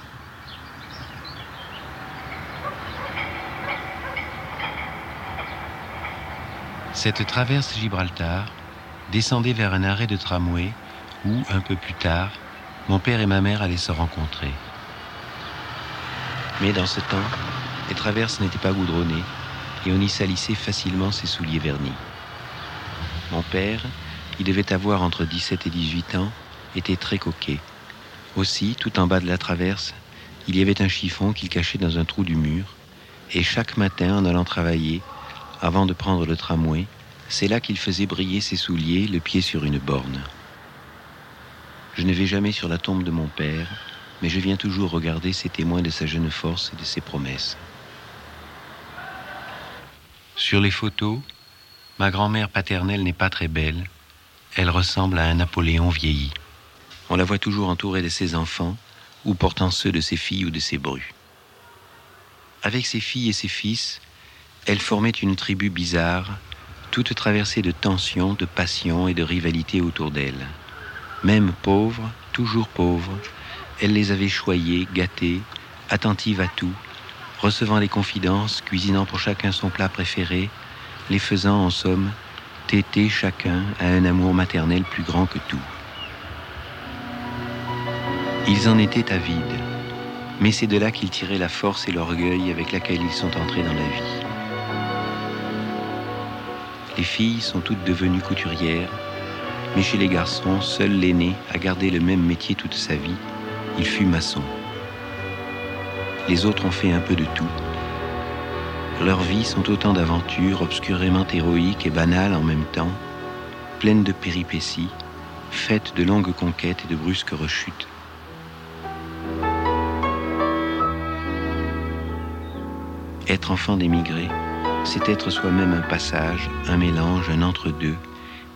Cette traverse Gibraltar descendait vers un arrêt de tramway où, un peu plus tard, mon père et ma mère allaient se rencontrer. Mais dans ce temps, les traverses n'étaient pas goudronnées et on y salissait facilement ses souliers vernis. Mon père, il devait avoir entre 17 et 18 ans, était très coquet. Aussi, tout en bas de la traverse, il y avait un chiffon qu'il cachait dans un trou du mur, et chaque matin, en allant travailler, avant de prendre le tramway, c'est là qu'il faisait briller ses souliers, le pied sur une borne. Je ne vais jamais sur la tombe de mon père, mais je viens toujours regarder ces témoins de sa jeune force et de ses promesses. Sur les photos, ma grand-mère paternelle n'est pas très belle. Elle ressemble à un Napoléon vieilli. On la voit toujours entourée de ses enfants ou portant ceux de ses filles ou de ses brus. Avec ses filles et ses fils, elle formait une tribu bizarre, toute traversée de tensions, de passions et de rivalités autour d'elle. Même pauvre, toujours pauvre, elle les avait choyés, gâtés, attentives à tout, recevant les confidences, cuisinant pour chacun son plat préféré, les faisant en somme téter chacun à un amour maternel plus grand que tout. Ils en étaient avides, mais c'est de là qu'ils tiraient la force et l'orgueil avec laquelle ils sont entrés dans la vie. Les filles sont toutes devenues couturières, mais chez les garçons, seul l'aîné a gardé le même métier toute sa vie, il fut maçon. Les autres ont fait un peu de tout. Leurs vies sont autant d'aventures obscurément héroïques et banales en même temps, pleines de péripéties, faites de longues conquêtes et de brusques rechutes. Être enfant d'émigré, c'est être soi-même un passage, un mélange, un entre-deux,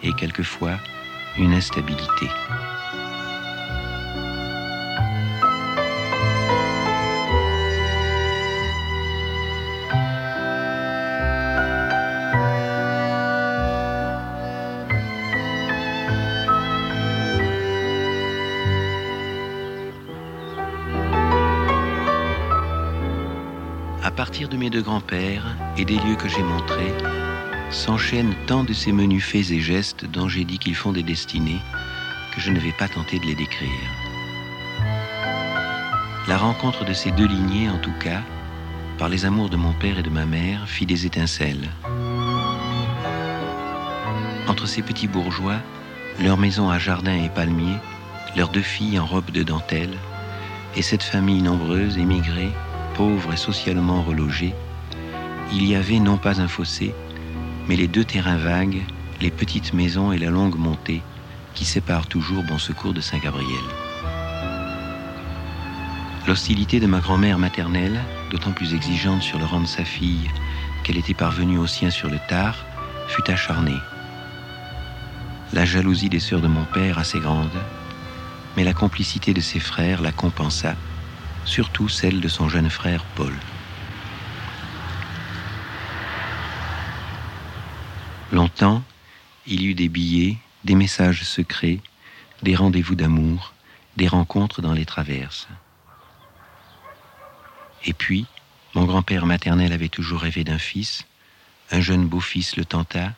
et quelquefois une instabilité. De grands-pères et des lieux que j'ai montrés, s'enchaînent tant de ces menus faits et gestes dont j'ai dit qu'ils font des destinées que je ne vais pas tenter de les décrire. La rencontre de ces deux lignées, en tout cas, par les amours de mon père et de ma mère, fit des étincelles. Entre ces petits bourgeois, leur maison à jardin et palmiers, leurs deux filles en robe de dentelle, et cette famille nombreuse, émigrée, pauvre et socialement relogée, il y avait non pas un fossé, mais les deux terrains vagues, les petites maisons et la longue montée qui séparent toujours Bon Secours de Saint-Gabriel. L'hostilité de ma grand-mère maternelle, d'autant plus exigeante sur le rang de sa fille qu'elle était parvenue au sien sur le tard, fut acharnée. La jalousie des sœurs de mon père assez grande, mais la complicité de ses frères la compensa, surtout celle de son jeune frère Paul. Il y eut des billets, des messages secrets, des rendez-vous d'amour, des rencontres dans les traverses. Et puis, mon grand-père maternel avait toujours rêvé d'un fils, un jeune beau-fils le tenta,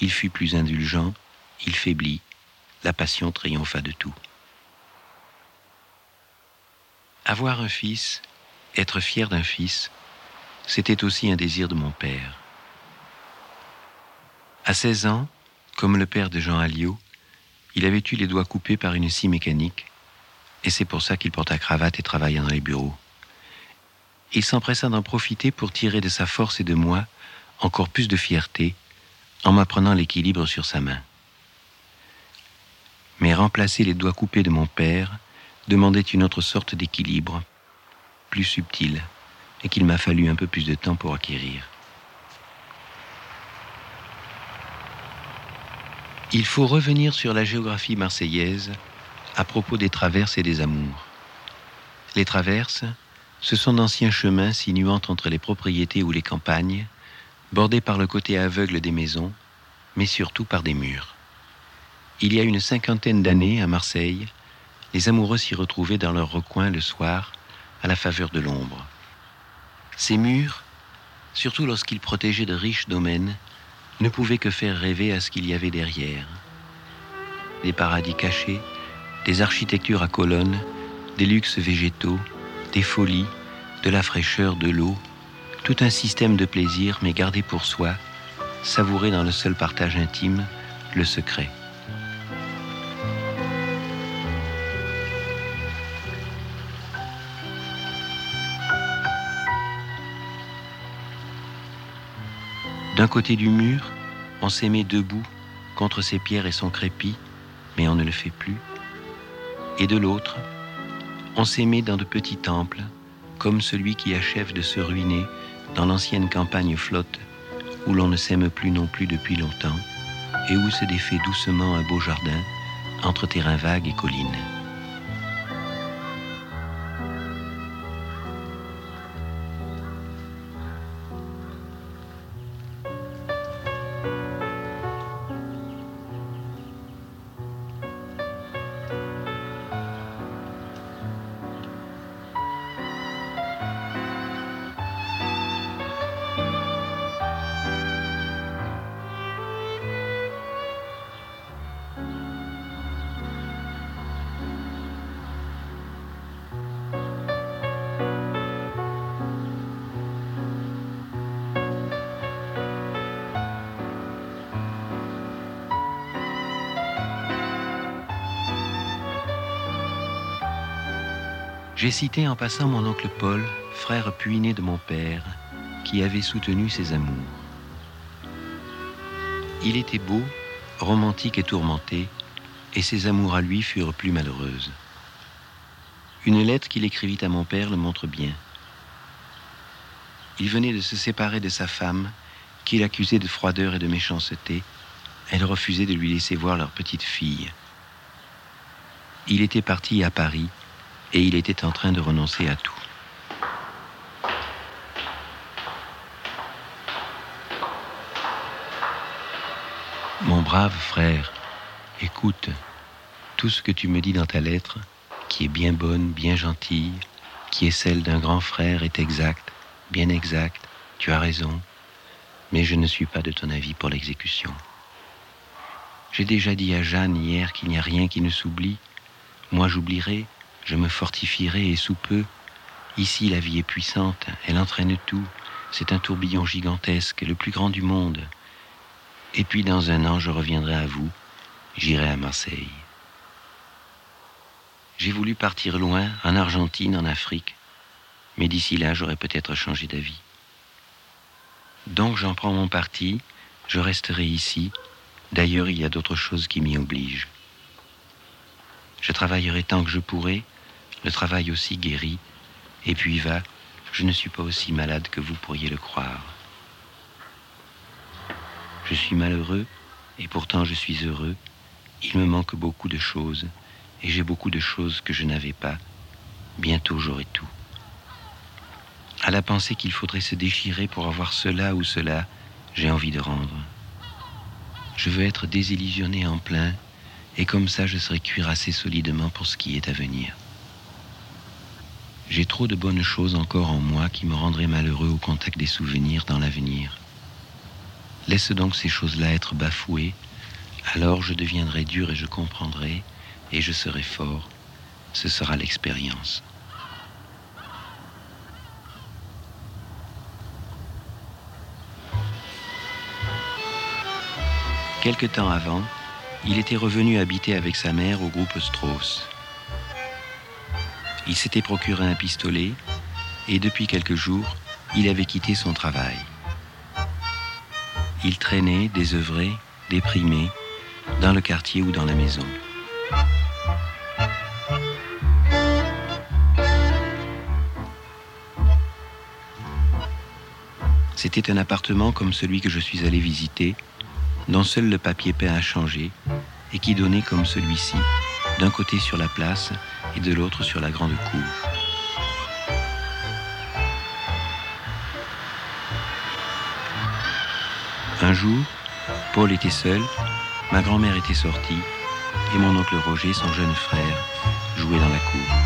il fut plus indulgent, il faiblit, la passion triompha de tout. Avoir un fils, être fier d'un fils, c'était aussi un désir de mon père. À 16 ans, comme le père de Jean Alliot, il avait eu les doigts coupés par une scie mécanique, et c'est pour ça qu'il porta cravate et travailla dans les bureaux. Il s'empressa d'en profiter pour tirer de sa force et de moi encore plus de fierté en m'apprenant l'équilibre sur sa main. Mais remplacer les doigts coupés de mon père demandait une autre sorte d'équilibre, plus subtil, et qu'il m'a fallu un peu plus de temps pour acquérir. Il faut revenir sur la géographie marseillaise à propos des traverses et des amours. Les traverses, ce sont d'anciens chemins sinuant entre les propriétés ou les campagnes, bordés par le côté aveugle des maisons, mais surtout par des murs. Il y a une cinquantaine d'années, à Marseille, les amoureux s'y retrouvaient dans leur recoin le soir, à la faveur de l'ombre. Ces murs, surtout lorsqu'ils protégeaient de riches domaines, ne pouvait que faire rêver à ce qu'il y avait derrière. Des paradis cachés, des architectures à colonnes, des luxes végétaux, des folies, de la fraîcheur, de l'eau, tout un système de plaisir mais gardé pour soi, savouré dans le seul partage intime, le secret. D'un côté du mur, on s'aimait debout contre ses pierres et son crépi, mais on ne le fait plus. Et de l'autre, on s'aimait dans de petits temples, comme celui qui achève de se ruiner dans l'ancienne campagne flotte, où l'on ne s'aime plus non plus depuis longtemps, et où se défait doucement un beau jardin entre terrains vagues et collines. J'ai cité en passant mon oncle Paul, frère puiné de mon père, qui avait soutenu ses amours. Il était beau, romantique et tourmenté, et ses amours à lui furent plus malheureuses. Une lettre qu'il écrivit à mon père le montre bien. Il venait de se séparer de sa femme, qu'il accusait de froideur et de méchanceté. Elle refusait de lui laisser voir leur petite fille. Il était parti à Paris et il était en train de renoncer à tout. Mon brave frère, écoute, tout ce que tu me dis dans ta lettre, qui est bien bonne, bien gentille, qui est celle d'un grand frère, est exact, bien exact, tu as raison, mais je ne suis pas de ton avis pour l'exécution. J'ai déjà dit à Jeanne hier qu'il n'y a rien qui ne s'oublie. Moi j'oublierai, je me fortifierai et sous peu, ici la vie est puissante, elle entraîne tout, c'est un tourbillon gigantesque, le plus grand du monde. Et puis dans un an, je reviendrai à vous, j'irai à Marseille. J'ai voulu partir loin, en Argentine, en Afrique, mais d'ici là, j'aurais peut-être changé d'avis. Donc j'en prends mon parti, je resterai ici, d'ailleurs il y a d'autres choses qui m'y obligent. Je travaillerai tant que je pourrai, le travail aussi guérit, et puis va, je ne suis pas aussi malade que vous pourriez le croire. Je suis malheureux, et pourtant je suis heureux. Il me manque beaucoup de choses, et j'ai beaucoup de choses que je n'avais pas. Bientôt j'aurai tout. À la pensée qu'il faudrait se déchirer pour avoir cela ou cela, j'ai envie de rendre. Je veux être désillusionné en plein, et comme ça je serai cuirassé solidement pour ce qui est à venir. J'ai trop de bonnes choses encore en moi qui me rendraient malheureux au contact des souvenirs dans l'avenir. Laisse donc ces choses-là être bafouées, alors je deviendrai dur et je comprendrai, et je serai fort. Ce sera l'expérience. Quelque temps avant, il était revenu habiter avec sa mère au groupe Strauss. Il s'était procuré un pistolet et depuis quelques jours, il avait quitté son travail. Il traînait, désœuvré, déprimé, dans le quartier ou dans la maison. C'était un appartement comme celui que je suis allé visiter, dont seul le papier peint a changé, et qui donnait comme celui-ci, d'un côté sur la place et de l'autre sur la grande cour. Un jour, Paul était seul, ma grand-mère était sortie, et mon oncle Roger, son jeune frère, jouait dans la cour.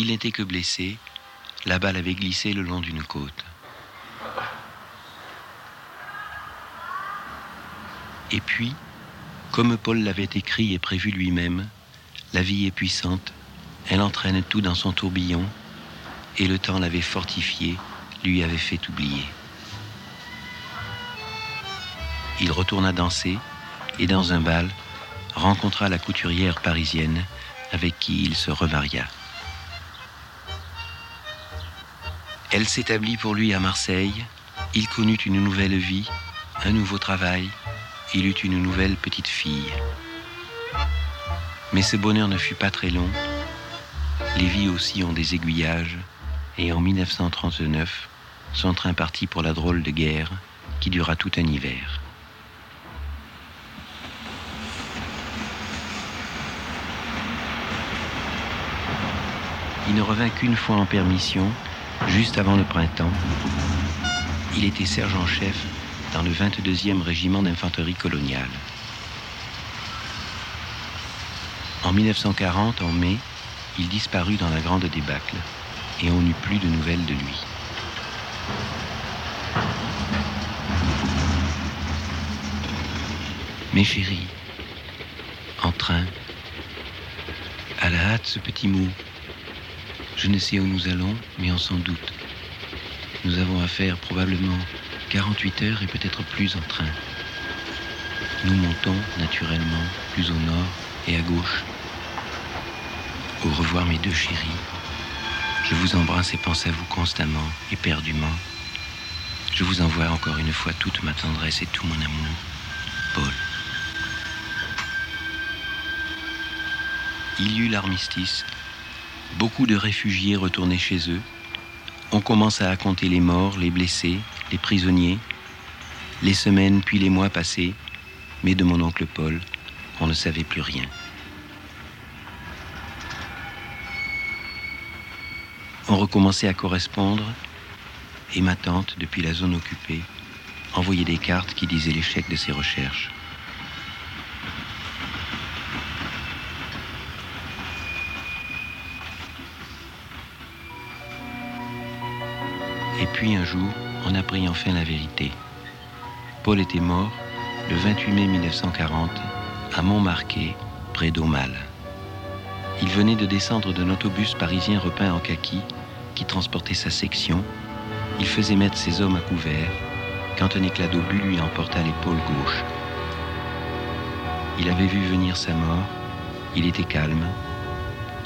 Il n'était que blessé, la balle avait glissé le long d'une côte. Et puis, comme Paul l'avait écrit et prévu lui-même, la vie est puissante, elle entraîne tout dans son tourbillon, et le temps l'avait fortifié, lui avait fait oublier. Il retourna danser, et dans un bal, rencontra la couturière parisienne avec qui il se remaria. Elle s'établit pour lui à Marseille. Il connut une nouvelle vie, un nouveau travail. Il eut une nouvelle petite fille. Mais ce bonheur ne fut pas très long. Les vies aussi ont des aiguillages, et en 1939, son train partit pour la drôle de guerre qui dura tout un hiver. Il ne revint qu'une fois en permission, juste avant le printemps. Il était sergent-chef dans le 22e régiment d'infanterie coloniale. En 1940, en mai, il disparut dans la grande débâcle et on n'eut plus de nouvelles de lui. Mes chéris, en train, à la hâte ce petit mot. Je ne sais où nous allons, mais on s'en doute. Nous avons à faire probablement 48 heures et peut-être plus en train. Nous montons naturellement plus au nord et à gauche. Au revoir mes deux chéris. Je vous embrasse et pense à vous constamment, éperdument. Je vous envoie encore une fois toute ma tendresse et tout mon amour. Paul. Il y eut l'armistice. Beaucoup de réfugiés retournaient chez eux. On commença à compter les morts, les blessés, les prisonniers. Les semaines puis les mois passés, mais de mon oncle Paul, on ne savait plus rien. On recommençait à correspondre et ma tante, depuis la zone occupée, envoyait des cartes qui disaient l'échec de ses recherches. Puis un jour, on apprit enfin la vérité. Paul était mort le 28 mai 1940 à Montmarquet, près d'Aumale. Il venait de descendre d'un autobus parisien repeint en kaki qui transportait sa section. Il faisait mettre ses hommes à couvert quand un éclat d'obus lui emporta l'épaule gauche. Il avait vu venir sa mort, il était calme.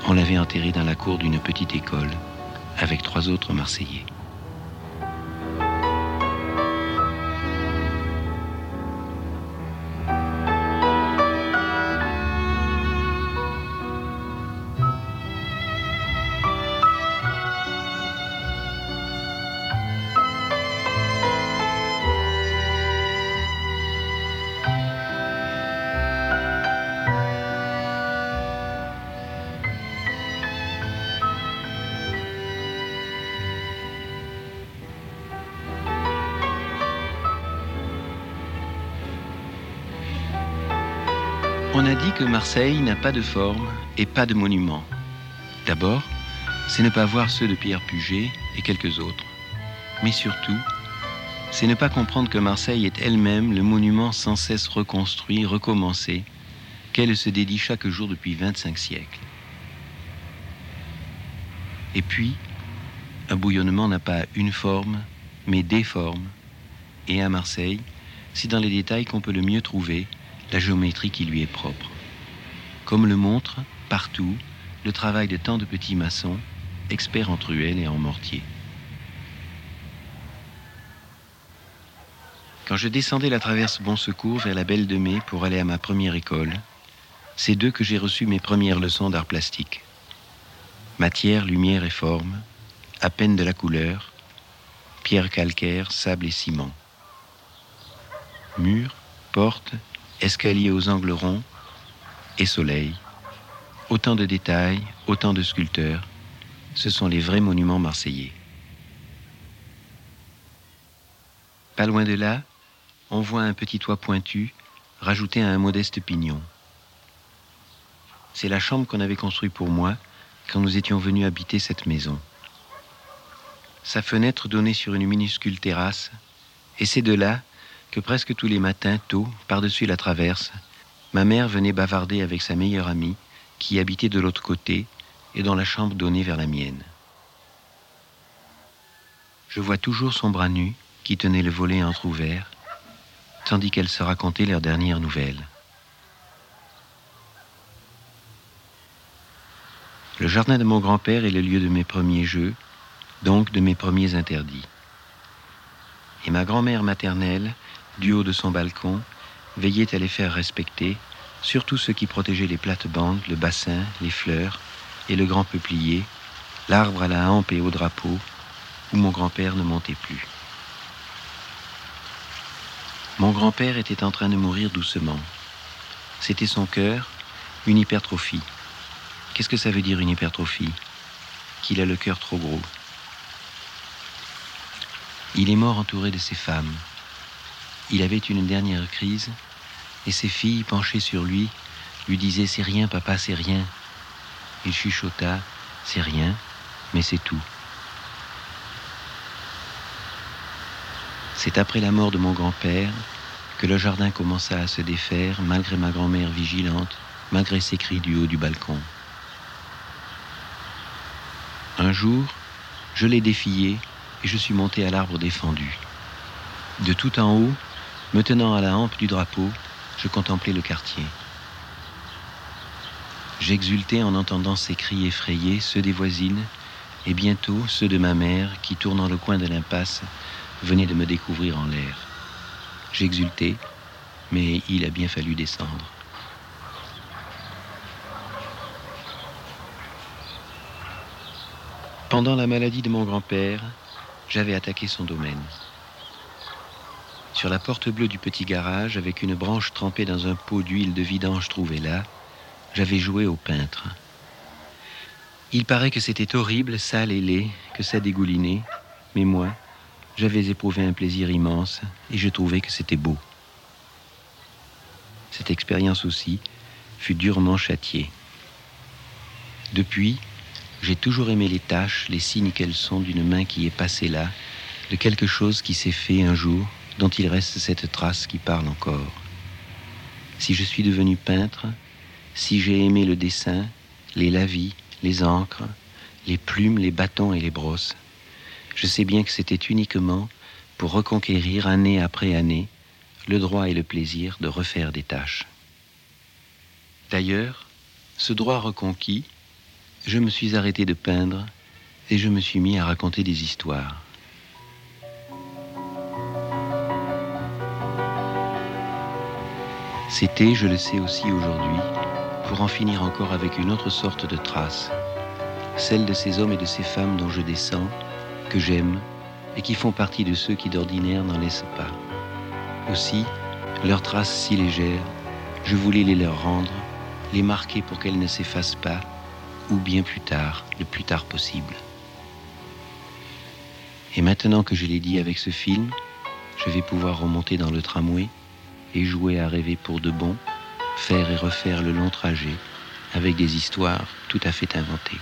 On l'avait enterré dans la cour d'une petite école avec trois autres Marseillais. Que Marseille n'a pas de forme et pas de monument. D'abord, c'est ne pas voir ceux de Pierre Puget et quelques autres. Mais surtout, c'est ne pas comprendre que Marseille est elle-même le monument sans cesse reconstruit, recommencé, qu'elle se dédie chaque jour depuis 25 siècles. Et puis, un bouillonnement n'a pas une forme, mais des formes. Et à Marseille, c'est dans les détails qu'on peut le mieux trouver la géométrie qui lui est propre. Comme le montre, partout, le travail de tant de petits maçons, experts en truelles et en mortier. Quand je descendais la traverse Bon Secours vers la Belle de Mai pour aller à ma première école, c'est d'eux que j'ai reçu mes premières leçons d'art plastique. Matière, lumière et forme, à peine de la couleur, pierre calcaire, sable et ciment. Murs, portes, escaliers aux angles ronds et soleil. Autant de détails, autant de sculpteurs. Ce sont les vrais monuments marseillais. Pas loin de là, on voit un petit toit pointu rajouté à un modeste pignon. C'est la chambre qu'on avait construite pour moi quand nous étions venus habiter cette maison. Sa fenêtre donnait sur une minuscule terrasse, et c'est de là que presque tous les matins, tôt, par-dessus la traverse, ma mère venait bavarder avec sa meilleure amie, qui habitait de l'autre côté et dont la chambre donnait vers la mienne. Je vois toujours son bras nu qui tenait le volet entr'ouvert, tandis qu'elle se racontait leurs dernières nouvelles. Le jardin de mon grand-père est le lieu de mes premiers jeux, donc de mes premiers interdits. Et ma grand-mère maternelle, du haut de son balcon, veillait à les faire respecter, surtout ceux qui protégeaient les plates-bandes, le bassin, les fleurs, et le grand peuplier, l'arbre à la hampe et au drapeau, où mon grand-père ne montait plus. Mon grand-père était en train de mourir doucement. C'était son cœur, une hypertrophie. Qu'est-ce que ça veut dire une hypertrophie? Qu'il a le cœur trop gros. Il est mort entouré de ses femmes. Il avait une dernière crise et ses filles, penchées sur lui, lui disaient C'est rien, papa, c'est rien. Il chuchota C'est rien, mais c'est tout. C'est après la mort de mon grand-père que le jardin commença à se défaire, malgré ma grand-mère vigilante, malgré ses cris du haut du balcon. Un jour, je l'ai défié et je suis monté à l'arbre défendu. De tout en haut, me tenant à la hampe du drapeau, je contemplais le quartier. J'exultais en entendant ces cris effrayés, ceux des voisines, et bientôt ceux de ma mère qui, tournant le coin de l'impasse, venait de me découvrir en l'air. J'exultais, mais il a bien fallu descendre. Pendant la maladie de mon grand-père, j'avais attaqué son domaine. Sur la porte bleue du petit garage, avec une branche trempée dans un pot d'huile de vidange trouvé là, j'avais joué au peintre. Il paraît que c'était horrible, sale et laid, que ça dégoulinait, mais moi, j'avais éprouvé un plaisir immense et je trouvais que c'était beau. Cette expérience aussi fut durement châtiée. Depuis, j'ai toujours aimé les taches, les signes qu'elles sont d'une main qui est passée là, de quelque chose qui s'est fait un jour, dont il reste cette trace qui parle encore. Si je suis devenu peintre, si j'ai aimé le dessin, les lavis, les encres, les plumes, les bâtons et les brosses, je sais bien que c'était uniquement pour reconquérir année après année le droit et le plaisir de refaire des tâches. D'ailleurs, ce droit reconquis, je me suis arrêté de peindre et je me suis mis à raconter des histoires. C'était, je le sais aussi aujourd'hui, pour en finir encore avec une autre sorte de trace, celle de ces hommes et de ces femmes dont je descends, que j'aime et qui font partie de ceux qui d'ordinaire n'en laissent pas. Aussi, leurs traces si légères, je voulais les leur rendre, les marquer pour qu'elles ne s'effacent pas, ou bien plus tard, le plus tard possible. Et maintenant que je l'ai dit avec ce film, je vais pouvoir remonter dans le tramway et jouer à rêver pour de bon, faire et refaire le long trajet avec des histoires tout à fait inventées.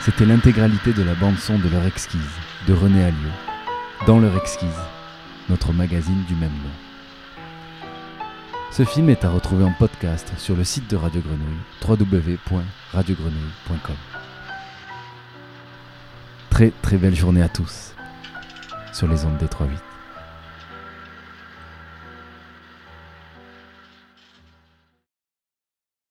C'était l'intégralité de la bande-son de leur exquise, de René Alliot, dans leur exquise, notre magazine du même nom. Ce film est à retrouver en podcast sur le site de Radio Grenouille, www.radiogrenouille.com. Très très belle journée à tous sur les ondes des 3-8.